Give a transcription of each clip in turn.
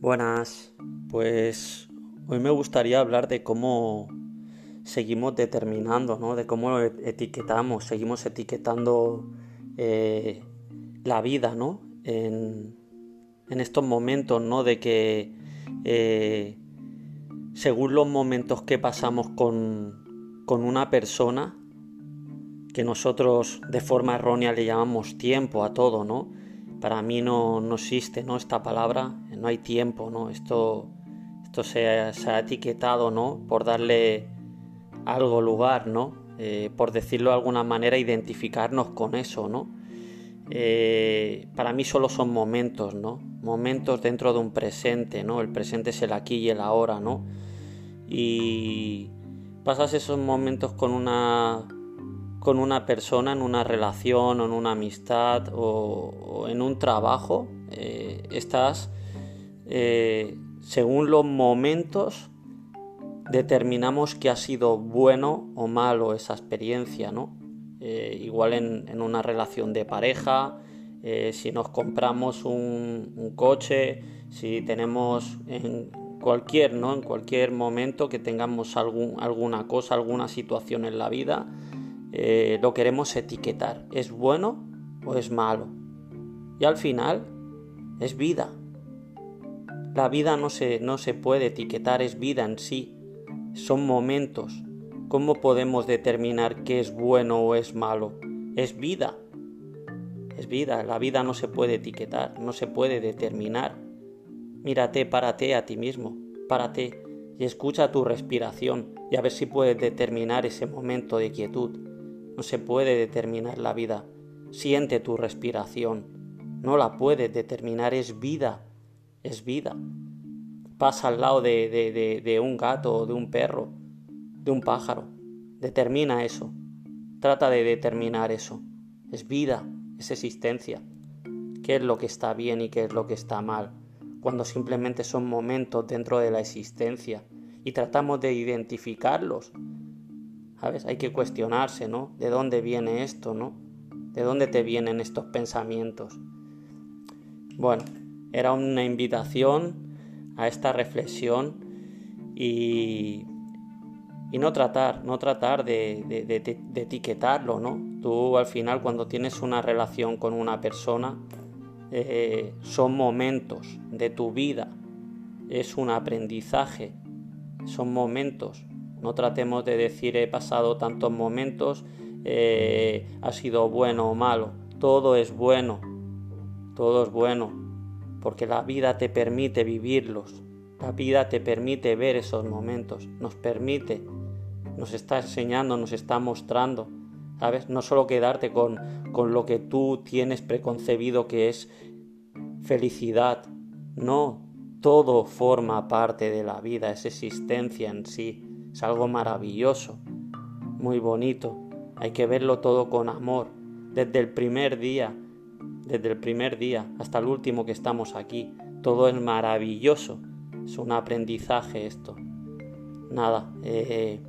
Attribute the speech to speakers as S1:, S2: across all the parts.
S1: Buenas, pues hoy me gustaría hablar de cómo seguimos determinando, ¿no? De cómo etiquetamos, seguimos etiquetando eh, la vida, ¿no? En, estos momentos, ¿no? De que eh, según los momentos que pasamos con, con una persona, que nosotros de forma errónea le llamamos tiempo a todo, ¿no? Para mí no, no existe ¿no? esta palabra, no hay tiempo, ¿no? Esto, esto se, ha etiquetado, ¿no? Por darle algo lugar, ¿no? Eh, por decirlo de alguna manera, identificarnos con eso, ¿no? Eh, para mí solo son momentos, ¿no? Momentos dentro de un presente, ¿no? El presente es el aquí y el ahora, ¿no? Y pasas esos momentos con una con una persona en una relación o en una amistad o, en un trabajo, eh, estás, eh, según los momentos, determinamos que ha sido bueno o malo esa experiencia, ¿no? Eh, igual en, una relación de pareja, si nos compramos un, un, coche, si tenemos en cualquier, ¿no? En cualquier momento que tengamos algún, alguna cosa, alguna situación en la vida, eh, lo queremos etiquetar. ¿Es bueno o es malo? Y al final es vida. La vida no se, no se puede etiquetar, es vida en sí. Son momentos. ¿Cómo podemos determinar qué es bueno o es malo? Es vida. Es vida. La vida no se puede etiquetar, no se puede determinar. Mírate, párate a ti mismo, párate y escucha tu respiración y a ver si puedes determinar ese momento de quietud. No se puede determinar la vida. Siente tu respiración. No la puedes determinar, es vida. Es vida. Pasa al lado de, de, de, un gato de un perro, de un pájaro. Determina eso. Trata de determinar eso. Es vida, es existencia. ¿Qué es lo que está bien y qué es lo que está mal? Cuando simplemente son momentos dentro de la existencia y tratamos de identificarlos Hay que cuestionarse, ¿no? ¿De dónde viene esto, ¿no? ¿De dónde te vienen estos pensamientos? Bueno, era una invitación a esta reflexión y, no tratar, no tratar de, de, etiquetarlo, ¿no? Tú al final cuando tienes una relación con una persona, eh, son momentos de tu vida, es un aprendizaje, son momentos no tratemos de decir he pasado tantos momentos, eh, ha sido bueno o malo. Todo es bueno, todo es bueno, porque la vida te permite vivirlos. La vida te permite ver esos momentos, nos permite, nos está enseñando, nos está mostrando, ¿sabes? No solo quedarte con, con lo que tú tienes preconcebido que es felicidad, no, todo forma parte de la vida, es existencia en sí. Es algo maravilloso, muy bonito. Hay que verlo todo con amor, desde el primer día, desde el primer día hasta el último que estamos aquí. Todo es maravilloso. Es un aprendizaje esto. Nada, eh,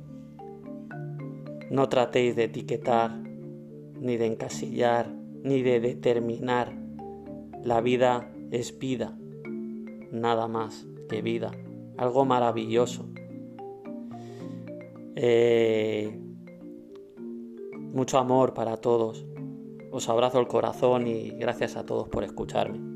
S1: no tratéis de etiquetar, ni de encasillar, ni de determinar. La vida es vida, nada más que vida. Algo maravilloso. Eh, mucho amor para todos. Os abrazo el corazón y gracias a todos por escucharme.